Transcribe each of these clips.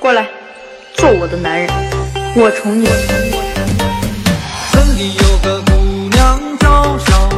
过来，做我的男人，我宠你。村里有个姑娘叫小。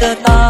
的大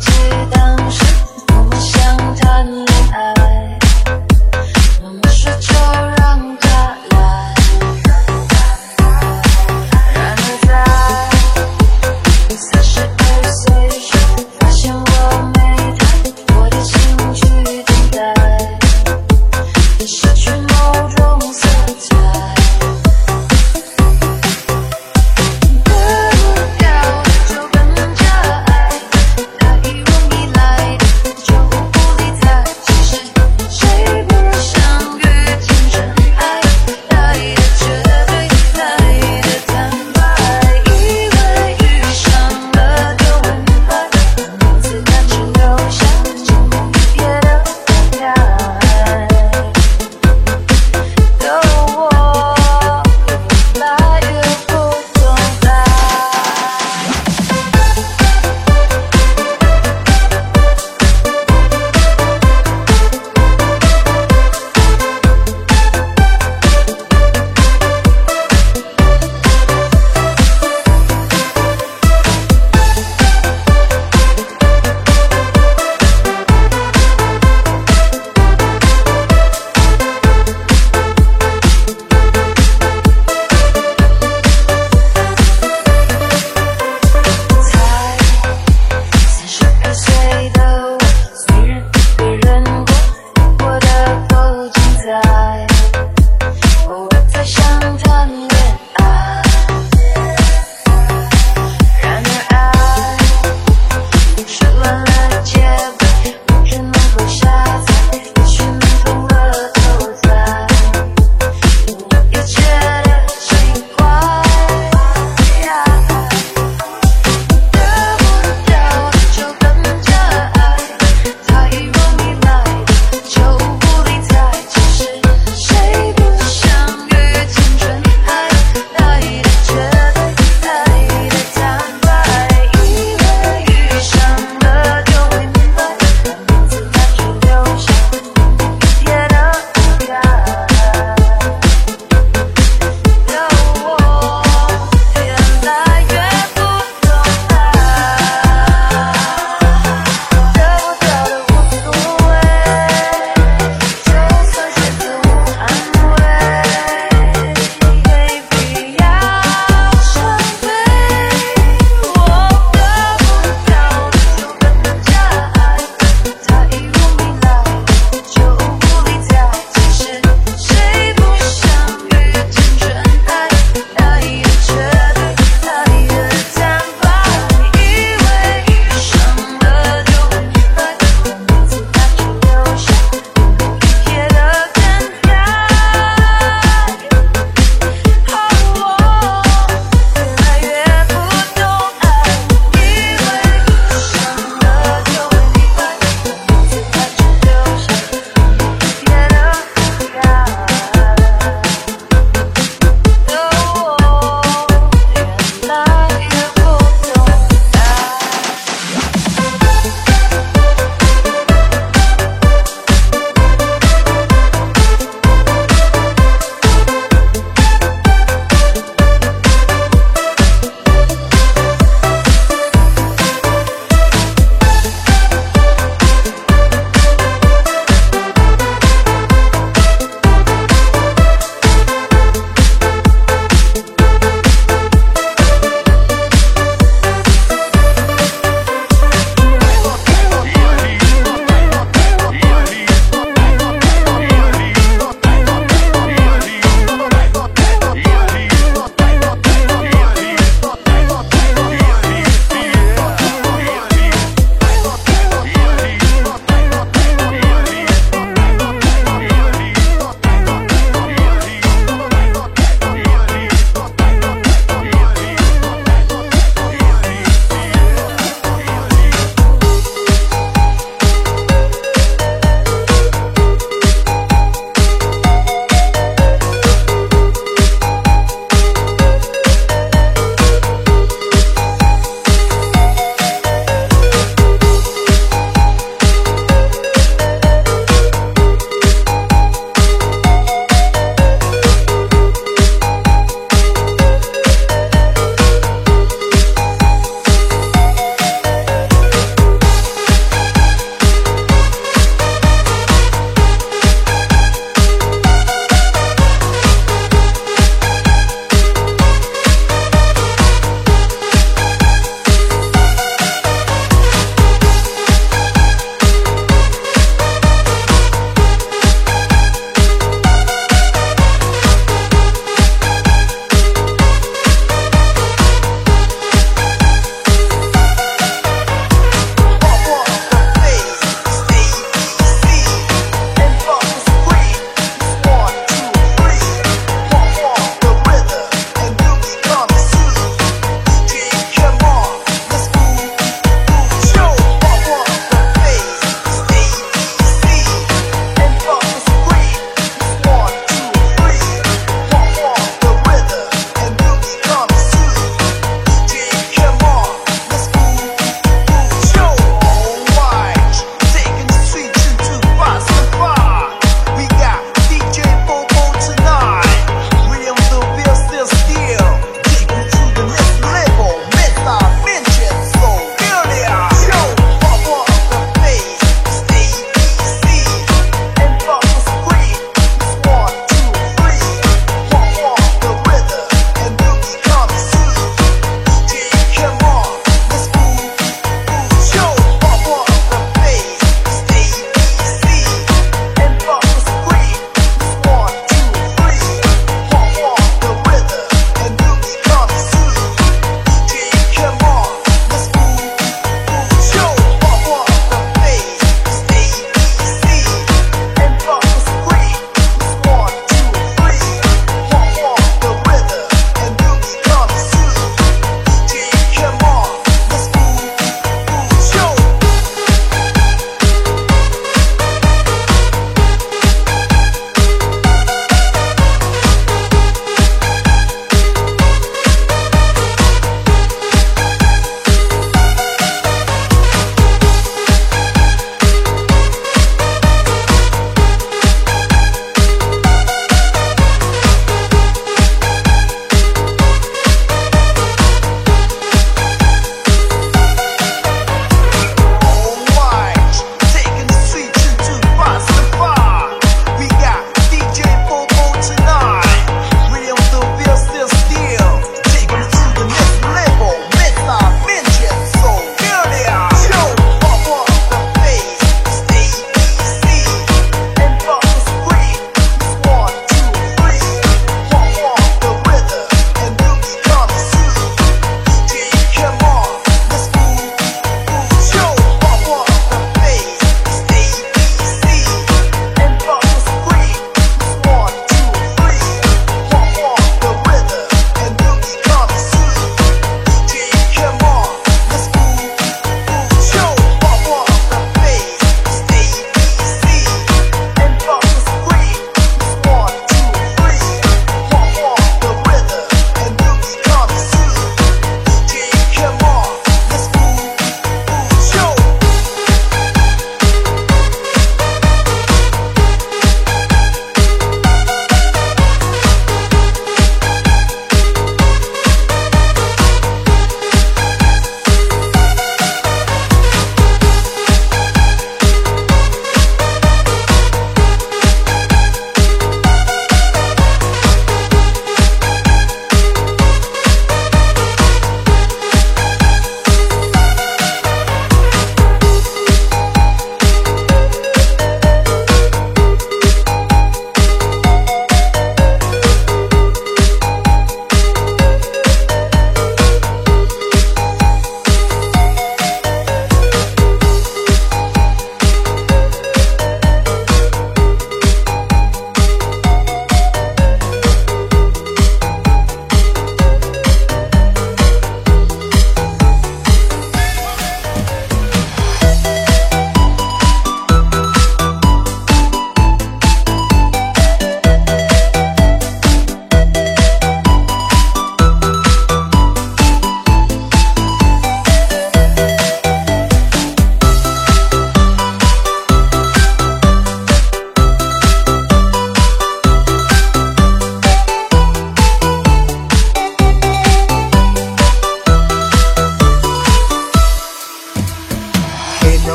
想当时，我们想谈恋爱，妈妈说。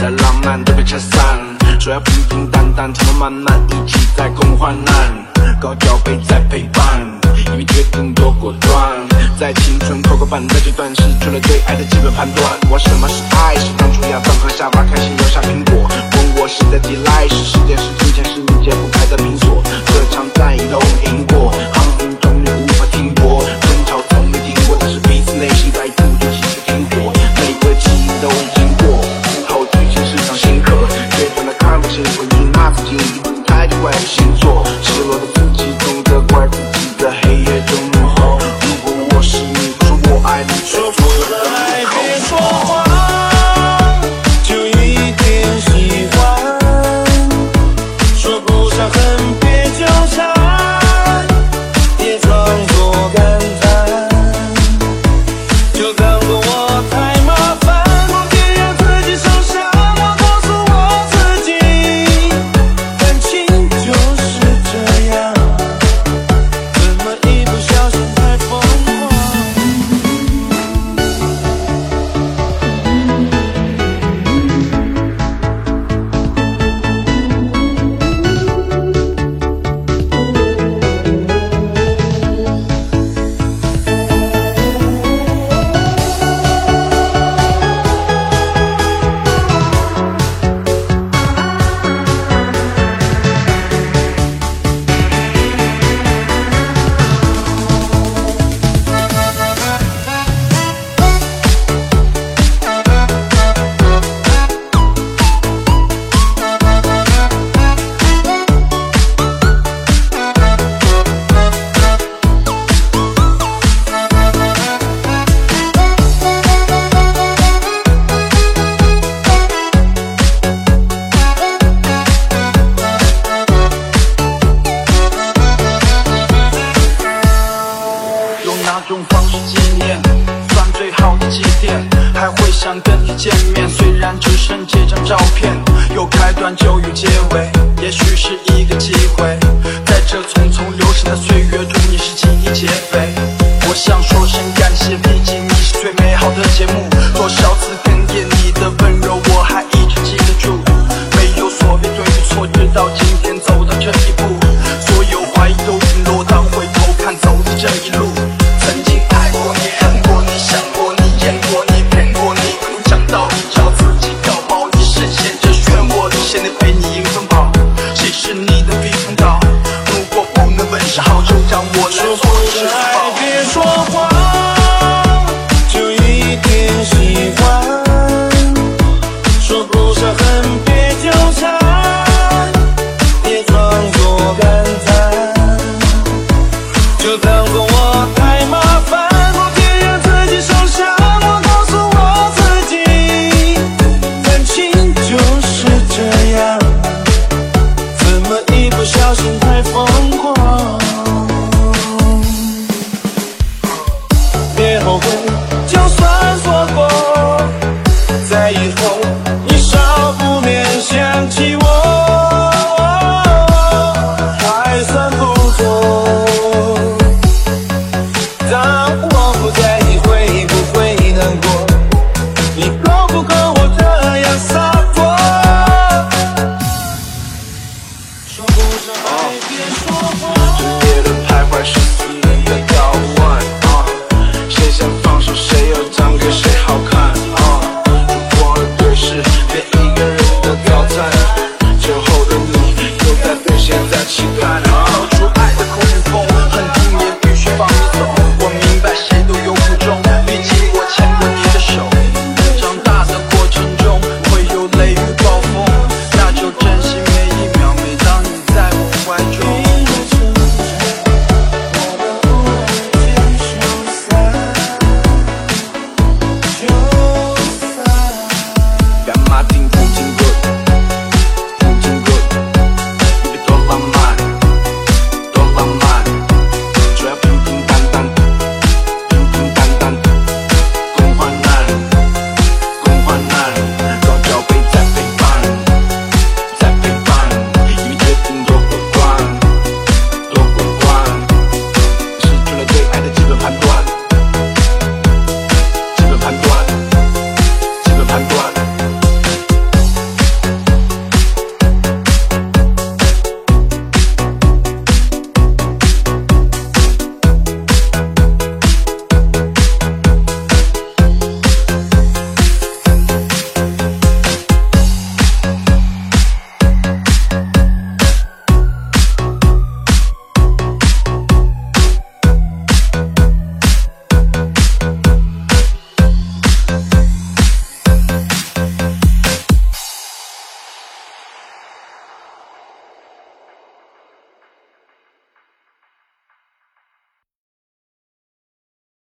在浪漫都被拆散，说要平平淡淡，他们慢慢一起在共患难，高脚杯在陪伴，因为决定多果断，在青春磕磕绊绊阶段，失去了对爱的基本判断。我什么是爱？是当初亚当和夏娃开心留下苹果，问我谁的抵赖是时间是金钱是你解不开的冰锁，这场战役都赢过。